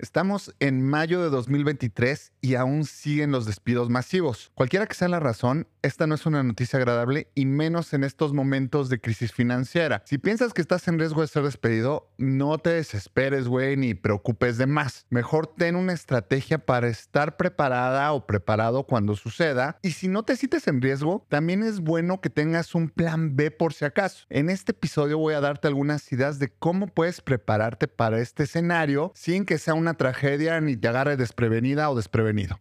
Estamos en mayo de 2023 y aún siguen los despidos masivos. Cualquiera que sea la razón, esta no es una noticia agradable y menos en estos momentos de crisis financiera. Si piensas que estás en riesgo de ser despedido, no te desesperes, güey, ni preocupes de más. Mejor ten una estrategia para estar preparada o preparado cuando suceda. Y si no te sientes en riesgo, también es bueno que tengas un plan B por si acaso. En este episodio voy a darte algunas ideas de cómo puedes prepararte para este escenario sin que sea una tragedia ni te agarre desprevenida o desprevenido.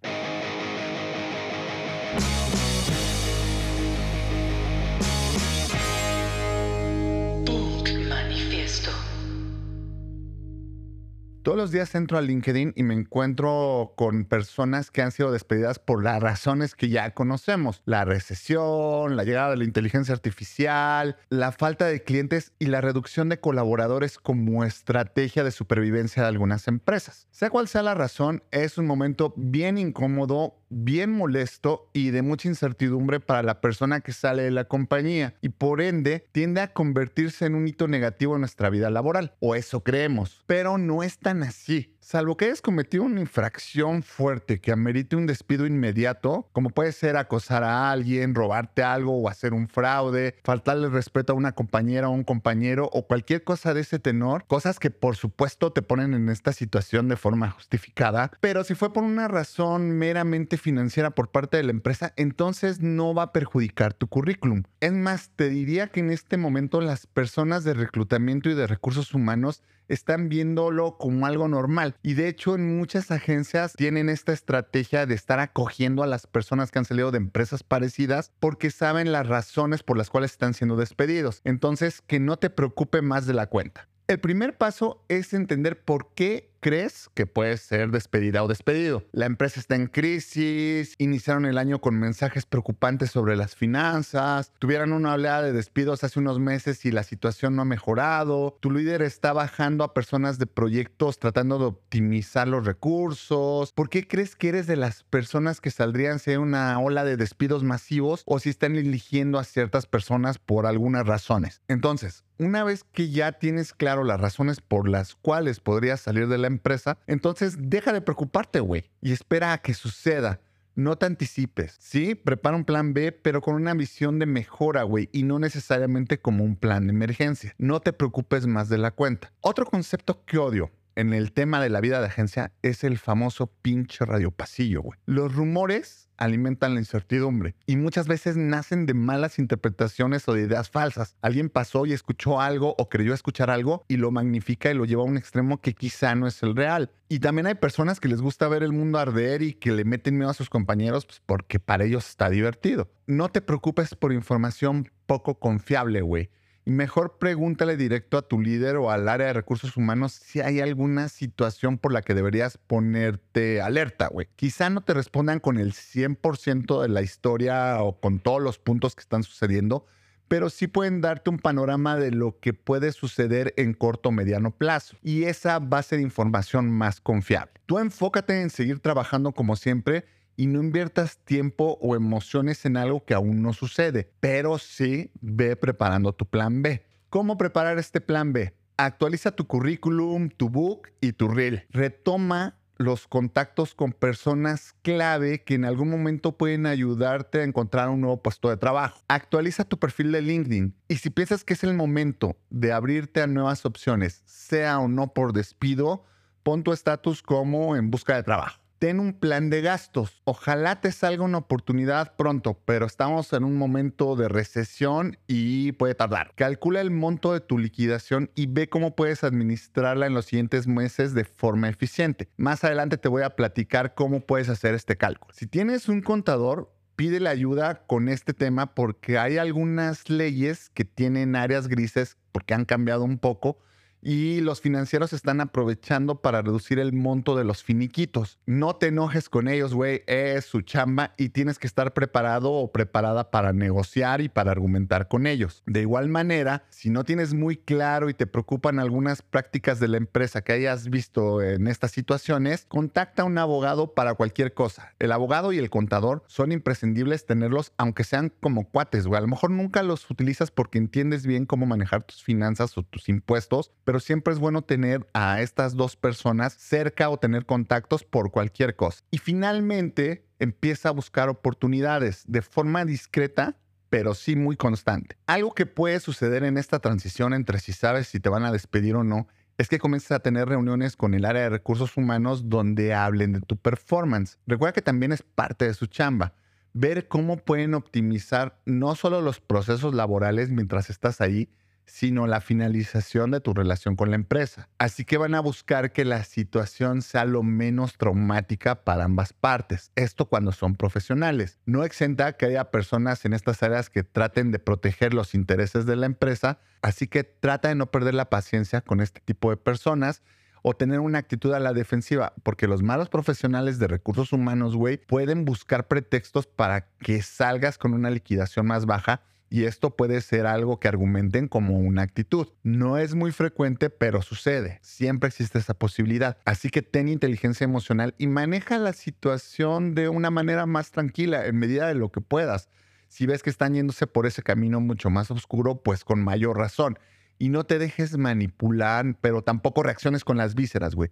Todos los días entro a LinkedIn y me encuentro con personas que han sido despedidas por las razones que ya conocemos. La recesión, la llegada de la inteligencia artificial, la falta de clientes y la reducción de colaboradores como estrategia de supervivencia de algunas empresas. Sea cual sea la razón, es un momento bien incómodo bien molesto y de mucha incertidumbre para la persona que sale de la compañía y por ende tiende a convertirse en un hito negativo en nuestra vida laboral, o eso creemos, pero no es tan así. Salvo que hayas cometido una infracción fuerte que amerite un despido inmediato, como puede ser acosar a alguien, robarte algo o hacer un fraude, faltarle respeto a una compañera o un compañero o cualquier cosa de ese tenor, cosas que por supuesto te ponen en esta situación de forma justificada, pero si fue por una razón meramente financiera por parte de la empresa, entonces no va a perjudicar tu currículum. Es más, te diría que en este momento las personas de reclutamiento y de recursos humanos están viéndolo como algo normal. Y de hecho en muchas agencias tienen esta estrategia de estar acogiendo a las personas que han salido de empresas parecidas porque saben las razones por las cuales están siendo despedidos. Entonces, que no te preocupe más de la cuenta. El primer paso es entender por qué crees que puedes ser despedida o despedido. La empresa está en crisis, iniciaron el año con mensajes preocupantes sobre las finanzas, tuvieron una oleada de despidos hace unos meses y la situación no ha mejorado, tu líder está bajando a personas de proyectos tratando de optimizar los recursos. ¿Por qué crees que eres de las personas que saldrían si hay una ola de despidos masivos o si están eligiendo a ciertas personas por algunas razones? Entonces, una vez que ya tienes claro las razones por las cuales podrías salir de la empresa, entonces deja de preocuparte, güey, y espera a que suceda. No te anticipes, ¿sí? Prepara un plan B, pero con una visión de mejora, güey, y no necesariamente como un plan de emergencia. No te preocupes más de la cuenta. Otro concepto que odio en el tema de la vida de agencia es el famoso pinche radio pasillo, güey. Los rumores alimentan la incertidumbre y muchas veces nacen de malas interpretaciones o de ideas falsas. Alguien pasó y escuchó algo o creyó escuchar algo y lo magnifica y lo lleva a un extremo que quizá no es el real. Y también hay personas que les gusta ver el mundo arder y que le meten miedo a sus compañeros pues, porque para ellos está divertido. No te preocupes por información poco confiable, güey y mejor pregúntale directo a tu líder o al área de recursos humanos si hay alguna situación por la que deberías ponerte alerta, güey. Quizá no te respondan con el 100% de la historia o con todos los puntos que están sucediendo, pero sí pueden darte un panorama de lo que puede suceder en corto o mediano plazo. Y esa va a ser información más confiable. Tú enfócate en seguir trabajando como siempre y no inviertas tiempo o emociones en algo que aún no sucede, pero sí ve preparando tu plan B. ¿Cómo preparar este plan B? Actualiza tu currículum, tu book y tu reel. Retoma los contactos con personas clave que en algún momento pueden ayudarte a encontrar un nuevo puesto de trabajo. Actualiza tu perfil de LinkedIn y si piensas que es el momento de abrirte a nuevas opciones, sea o no por despido, pon tu estatus como en busca de trabajo ten un plan de gastos. Ojalá te salga una oportunidad pronto, pero estamos en un momento de recesión y puede tardar. Calcula el monto de tu liquidación y ve cómo puedes administrarla en los siguientes meses de forma eficiente. Más adelante te voy a platicar cómo puedes hacer este cálculo. Si tienes un contador, pide ayuda con este tema porque hay algunas leyes que tienen áreas grises porque han cambiado un poco y los financieros están aprovechando para reducir el monto de los finiquitos. No te enojes con ellos, güey, es su chamba y tienes que estar preparado o preparada para negociar y para argumentar con ellos. De igual manera, si no tienes muy claro y te preocupan algunas prácticas de la empresa que hayas visto en estas situaciones, contacta a un abogado para cualquier cosa. El abogado y el contador son imprescindibles tenerlos aunque sean como cuates, güey. A lo mejor nunca los utilizas porque entiendes bien cómo manejar tus finanzas o tus impuestos, pero pero siempre es bueno tener a estas dos personas cerca o tener contactos por cualquier cosa. Y finalmente empieza a buscar oportunidades de forma discreta pero sí muy constante. Algo que puede suceder en esta transición entre si sabes si te van a despedir o no es que comiences a tener reuniones con el área de recursos humanos donde hablen de tu performance. Recuerda que también es parte de su chamba. Ver cómo pueden optimizar no solo los procesos laborales mientras estás ahí, sino la finalización de tu relación con la empresa. Así que van a buscar que la situación sea lo menos traumática para ambas partes. Esto cuando son profesionales. No exenta que haya personas en estas áreas que traten de proteger los intereses de la empresa, así que trata de no perder la paciencia con este tipo de personas o tener una actitud a la defensiva, porque los malos profesionales de recursos humanos, güey, pueden buscar pretextos para que salgas con una liquidación más baja y esto puede ser algo que argumenten como una actitud. No es muy frecuente, pero sucede. Siempre existe esa posibilidad. Así que ten inteligencia emocional y maneja la situación de una manera más tranquila en medida de lo que puedas. Si ves que están yéndose por ese camino mucho más oscuro, pues con mayor razón. Y no te dejes manipular, pero tampoco reacciones con las vísceras, güey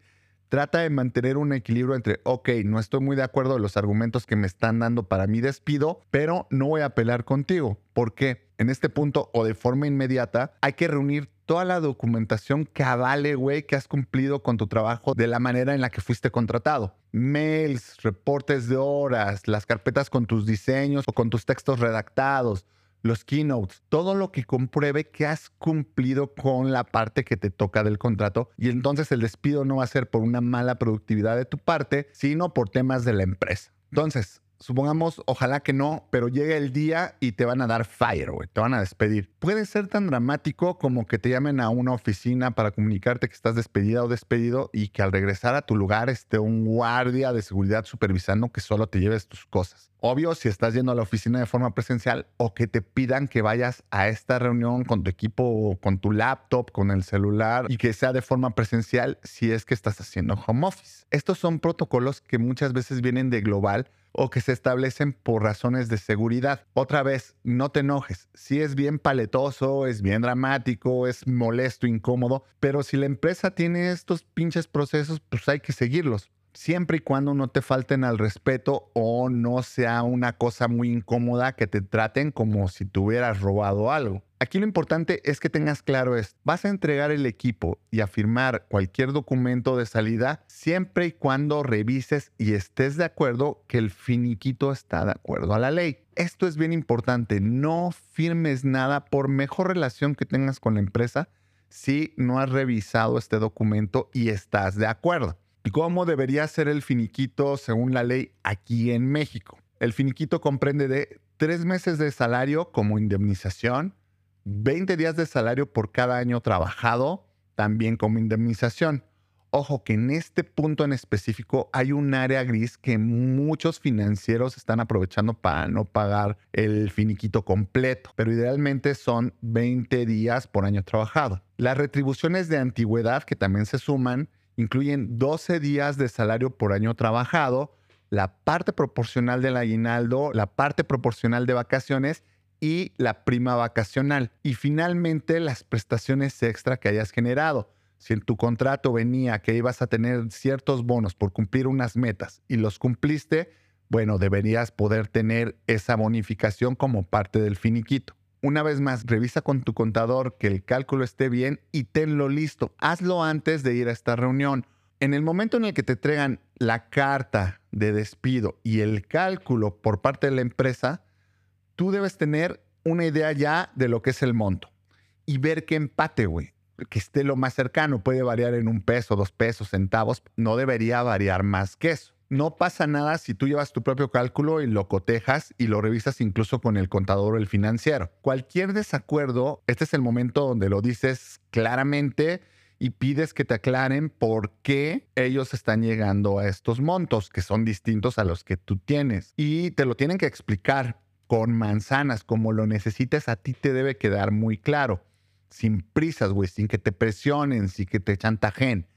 trata de mantener un equilibrio entre, ok, no estoy muy de acuerdo en los argumentos que me están dando para mi despido, pero no voy a pelear contigo. porque En este punto o de forma inmediata hay que reunir toda la documentación que avale, güey, que has cumplido con tu trabajo de la manera en la que fuiste contratado. Mails, reportes de horas, las carpetas con tus diseños o con tus textos redactados, los keynotes, todo lo que compruebe que has cumplido con la parte que te toca del contrato y entonces el despido no va a ser por una mala productividad de tu parte, sino por temas de la empresa. Entonces, supongamos, ojalá que no, pero llega el día y te van a dar fire, güey, te van a despedir. Puede ser tan dramático como que te llamen a una oficina para comunicarte que estás despedida o despedido y que al regresar a tu lugar esté un guardia de seguridad supervisando que solo te lleves tus cosas. Obvio, si estás yendo a la oficina de forma presencial o que te pidan que vayas a esta reunión con tu equipo, con tu laptop, con el celular y que sea de forma presencial si es que estás haciendo home office. Estos son protocolos que muchas veces vienen de global o que se establecen por razones de seguridad. Otra vez, no te enojes. Si es bien paletoso, es bien dramático, es molesto, incómodo, pero si la empresa tiene estos pinches procesos, pues hay que seguirlos siempre y cuando no te falten al respeto o no sea una cosa muy incómoda que te traten como si te hubieras robado algo. Aquí lo importante es que tengas claro es, vas a entregar el equipo y a firmar cualquier documento de salida siempre y cuando revises y estés de acuerdo que el finiquito está de acuerdo a la ley. Esto es bien importante, no firmes nada por mejor relación que tengas con la empresa si no has revisado este documento y estás de acuerdo. ¿Y cómo debería ser el finiquito según la ley aquí en México? El finiquito comprende de tres meses de salario como indemnización, 20 días de salario por cada año trabajado, también como indemnización. Ojo que en este punto en específico hay un área gris que muchos financieros están aprovechando para no pagar el finiquito completo, pero idealmente son 20 días por año trabajado. Las retribuciones de antigüedad que también se suman incluyen 12 días de salario por año trabajado, la parte proporcional del aguinaldo, la parte proporcional de vacaciones y la prima vacacional. Y finalmente las prestaciones extra que hayas generado. Si en tu contrato venía que ibas a tener ciertos bonos por cumplir unas metas y los cumpliste, bueno, deberías poder tener esa bonificación como parte del finiquito. Una vez más, revisa con tu contador que el cálculo esté bien y tenlo listo. Hazlo antes de ir a esta reunión. En el momento en el que te entregan la carta de despido y el cálculo por parte de la empresa, tú debes tener una idea ya de lo que es el monto y ver qué empate, güey. Que esté lo más cercano. Puede variar en un peso, dos pesos, centavos. No debería variar más que eso. No pasa nada si tú llevas tu propio cálculo y lo cotejas y lo revisas incluso con el contador o el financiero. Cualquier desacuerdo, este es el momento donde lo dices claramente y pides que te aclaren por qué ellos están llegando a estos montos que son distintos a los que tú tienes. Y te lo tienen que explicar con manzanas, como lo necesites, a ti te debe quedar muy claro. Sin prisas, güey, sin que te presionen, sin que te chantajen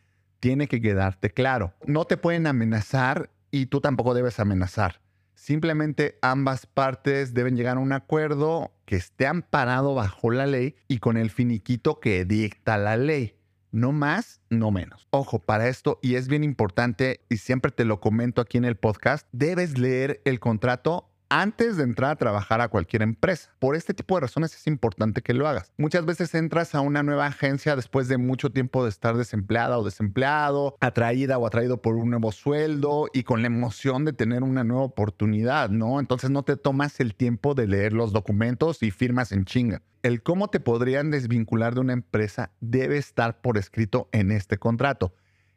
tiene que quedarte claro. No te pueden amenazar y tú tampoco debes amenazar. Simplemente ambas partes deben llegar a un acuerdo que esté amparado bajo la ley y con el finiquito que dicta la ley. No más, no menos. Ojo, para esto, y es bien importante, y siempre te lo comento aquí en el podcast, debes leer el contrato antes de entrar a trabajar a cualquier empresa. Por este tipo de razones es importante que lo hagas. Muchas veces entras a una nueva agencia después de mucho tiempo de estar desempleada o desempleado, atraída o atraído por un nuevo sueldo y con la emoción de tener una nueva oportunidad, ¿no? Entonces no te tomas el tiempo de leer los documentos y firmas en chinga. El cómo te podrían desvincular de una empresa debe estar por escrito en este contrato.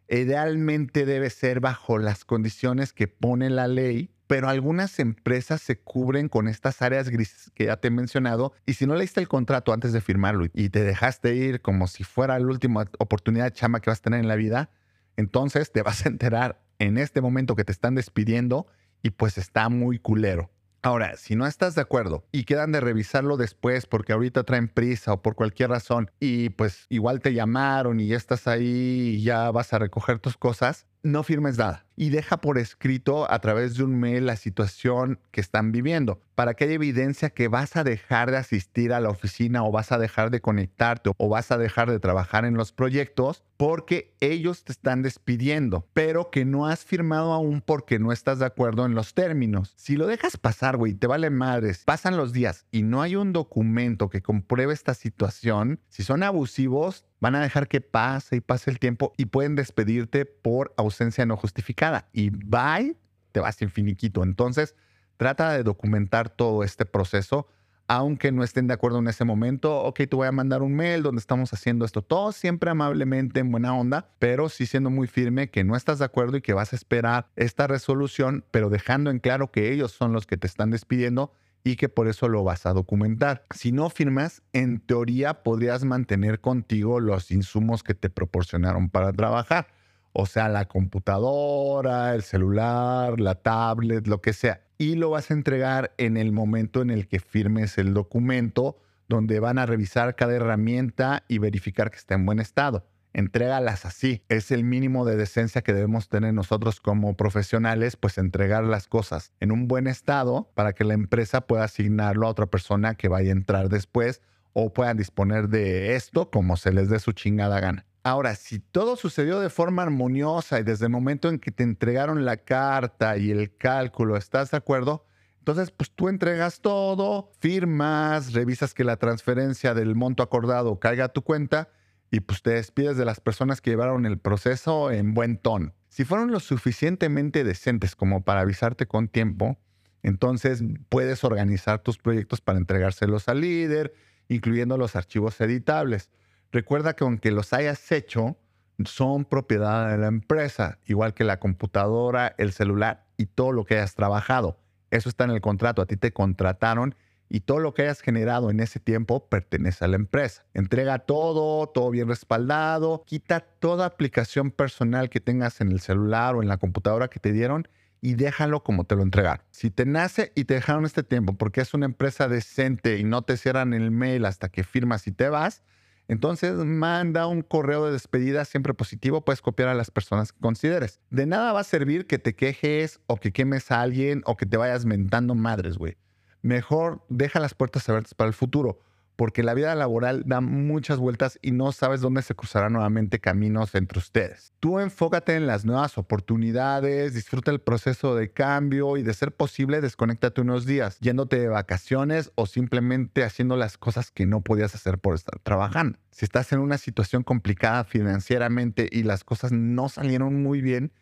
Idealmente debe ser bajo las condiciones que pone la ley pero algunas empresas se cubren con estas áreas grises que ya te he mencionado y si no leíste el contrato antes de firmarlo y te dejaste ir como si fuera la última oportunidad de chama que vas a tener en la vida, entonces te vas a enterar en este momento que te están despidiendo y pues está muy culero. Ahora, si no estás de acuerdo y quedan de revisarlo después porque ahorita traen prisa o por cualquier razón y pues igual te llamaron y ya estás ahí y ya vas a recoger tus cosas, no firmes nada y deja por escrito a través de un mail la situación que están viviendo para que haya evidencia que vas a dejar de asistir a la oficina o vas a dejar de conectarte o vas a dejar de trabajar en los proyectos porque ellos te están despidiendo, pero que no has firmado aún porque no estás de acuerdo en los términos. Si lo dejas pasar, güey, te vale madres, pasan los días y no hay un documento que compruebe esta situación, si son abusivos, van a dejar que pase y pase el tiempo y pueden despedirte por ausencia no justificada. Y bye, te vas sin finiquito. Entonces, trata de documentar todo este proceso, aunque no estén de acuerdo en ese momento. Ok, te voy a mandar un mail donde estamos haciendo esto. Todo siempre amablemente, en buena onda, pero sí siendo muy firme que no estás de acuerdo y que vas a esperar esta resolución, pero dejando en claro que ellos son los que te están despidiendo y que por eso lo vas a documentar. Si no firmas, en teoría podrías mantener contigo los insumos que te proporcionaron para trabajar. O sea, la computadora, el celular, la tablet, lo que sea. Y lo vas a entregar en el momento en el que firmes el documento, donde van a revisar cada herramienta y verificar que está en buen estado entrégalas así. Es el mínimo de decencia que debemos tener nosotros como profesionales, pues entregar las cosas en un buen estado para que la empresa pueda asignarlo a otra persona que vaya a entrar después o puedan disponer de esto como se les dé su chingada gana. Ahora, si todo sucedió de forma armoniosa y desde el momento en que te entregaron la carta y el cálculo, ¿estás de acuerdo? Entonces, pues tú entregas todo, firmas, revisas que la transferencia del monto acordado caiga a tu cuenta y pues te despides de las personas que llevaron el proceso en buen tono. Si fueron lo suficientemente decentes como para avisarte con tiempo, entonces puedes organizar tus proyectos para entregárselos al líder, incluyendo los archivos editables. Recuerda que aunque los hayas hecho, son propiedad de la empresa, igual que la computadora, el celular y todo lo que hayas trabajado. Eso está en el contrato, a ti te contrataron y todo lo que hayas generado en ese tiempo pertenece a la empresa. Entrega todo, todo bien respaldado, quita toda aplicación personal que tengas en el celular o en la computadora que te dieron y déjalo como te lo entregaron. Si te nace y te dejaron este tiempo porque es una empresa decente y no te cierran el mail hasta que firmas y te vas, entonces manda un correo de despedida siempre positivo, puedes copiar a las personas que consideres. De nada va a servir que te quejes o que quemes a alguien o que te vayas mentando madres, güey mejor deja las puertas abiertas para el futuro, porque la vida laboral da muchas vueltas y no sabes dónde se cruzarán nuevamente caminos entre ustedes. Tú enfócate en las nuevas oportunidades, disfruta el proceso de cambio y de ser posible desconéctate unos días, yéndote de vacaciones o simplemente haciendo las cosas que no podías hacer por estar trabajando. Si estás en una situación complicada financieramente y las cosas no salieron muy bien,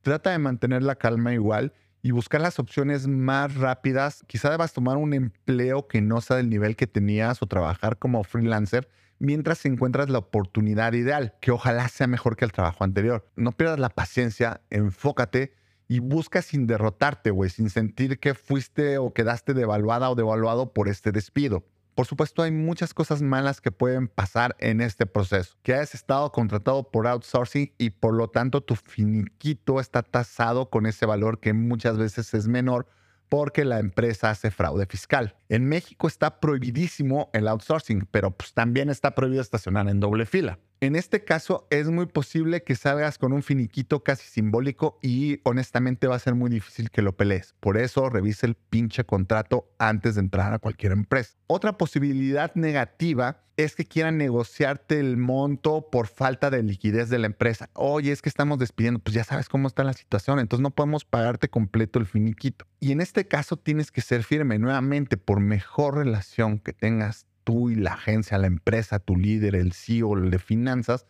trata de mantener la calma igual y buscar las opciones más rápidas. Quizá debas tomar un empleo que no sea del nivel que tenías o trabajar como freelancer mientras encuentras la oportunidad ideal, que ojalá sea mejor que el trabajo anterior. No pierdas la paciencia, enfócate y busca sin derrotarte, güey, sin sentir que fuiste o quedaste devaluada o devaluado por este despido. Por supuesto, hay muchas cosas malas que pueden pasar en este proceso. Que hayas estado contratado por outsourcing y por lo tanto tu finiquito está tasado con ese valor que muchas veces es menor porque la empresa hace fraude fiscal. En México está prohibidísimo el outsourcing, pero pues también está prohibido estacionar en doble fila. En este caso es muy posible que salgas con un finiquito casi simbólico y honestamente va a ser muy difícil que lo pelees. Por eso revise el pinche contrato antes de entrar a cualquier empresa. Otra posibilidad negativa es que quieran negociarte el monto por falta de liquidez de la empresa. Oye, es que estamos despidiendo, pues ya sabes cómo está la situación, entonces no podemos pagarte completo el finiquito. Y en este caso tienes que ser firme nuevamente por mejor relación que tengas tú y la agencia, la empresa, tu líder, el CEO, el de finanzas,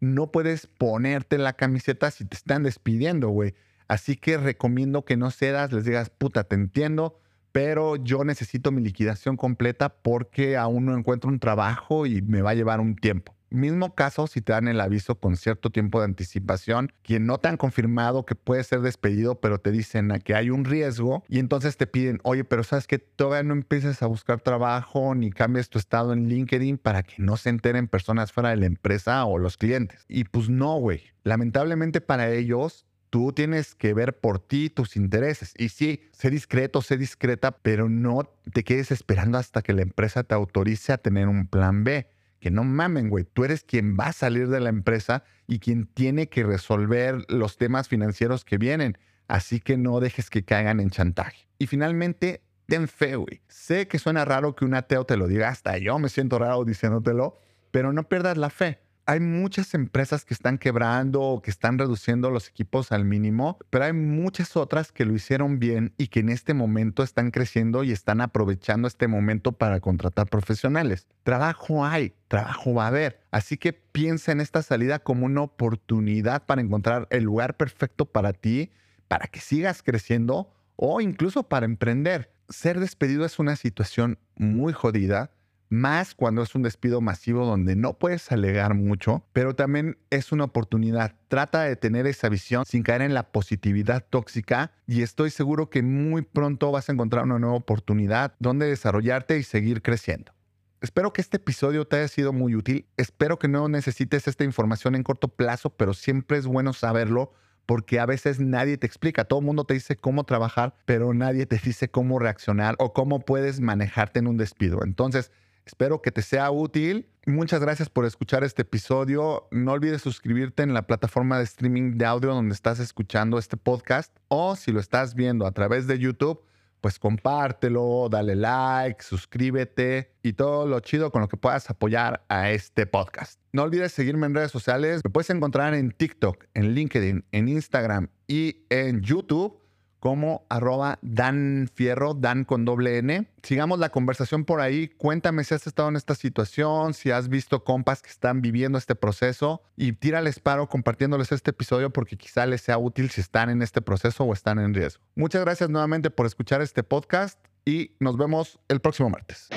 no puedes ponerte la camiseta si te están despidiendo, güey. Así que recomiendo que no cedas, les digas, puta, te entiendo, pero yo necesito mi liquidación completa porque aún no encuentro un trabajo y me va a llevar un tiempo. Mismo caso si te dan el aviso con cierto tiempo de anticipación, quien no te han confirmado que puede ser despedido, pero te dicen que hay un riesgo y entonces te piden, oye, pero sabes que todavía no empieces a buscar trabajo ni cambies tu estado en LinkedIn para que no se enteren personas fuera de la empresa o los clientes. Y pues no, güey. Lamentablemente para ellos, tú tienes que ver por ti tus intereses. Y sí, sé discreto, sé discreta, pero no te quedes esperando hasta que la empresa te autorice a tener un plan B que no mamen, güey, tú eres quien va a salir de la empresa y quien tiene que resolver los temas financieros que vienen. Así que no dejes que caigan en chantaje. Y finalmente, ten fe, güey. Sé que suena raro que un ateo te lo diga, hasta yo me siento raro diciéndotelo, pero no pierdas la fe hay muchas empresas que están quebrando o que están reduciendo los equipos al mínimo, pero hay muchas otras que lo hicieron bien y que en este momento están creciendo y están aprovechando este momento para contratar profesionales. Trabajo hay, trabajo va a haber. Así que piensa en esta salida como una oportunidad para encontrar el lugar perfecto para ti, para que sigas creciendo o incluso para emprender. Ser despedido es una situación muy jodida más cuando es un despido masivo donde no puedes alegar mucho, pero también es una oportunidad. Trata de tener esa visión sin caer en la positividad tóxica y estoy seguro que muy pronto vas a encontrar una nueva oportunidad donde desarrollarte y seguir creciendo. Espero que este episodio te haya sido muy útil. Espero que no necesites esta información en corto plazo, pero siempre es bueno saberlo porque a veces nadie te explica. Todo el mundo te dice cómo trabajar, pero nadie te dice cómo reaccionar o cómo puedes manejarte en un despido. Entonces, Espero que te sea útil. Muchas gracias por escuchar este episodio. No olvides suscribirte en la plataforma de streaming de audio donde estás escuchando este podcast o si lo estás viendo a través de YouTube, pues compártelo, dale like, suscríbete y todo lo chido con lo que puedas apoyar a este podcast. No olvides seguirme en redes sociales. Me puedes encontrar en TikTok, en LinkedIn, en Instagram y en YouTube como arroba Dan Fierro, Dan con doble N. Sigamos la conversación por ahí. Cuéntame si has estado en esta situación, si has visto compas que están viviendo este proceso y tírales paro compartiéndoles este episodio porque quizá les sea útil si están en este proceso o están en riesgo. Muchas gracias nuevamente por escuchar este podcast y nos vemos el próximo martes.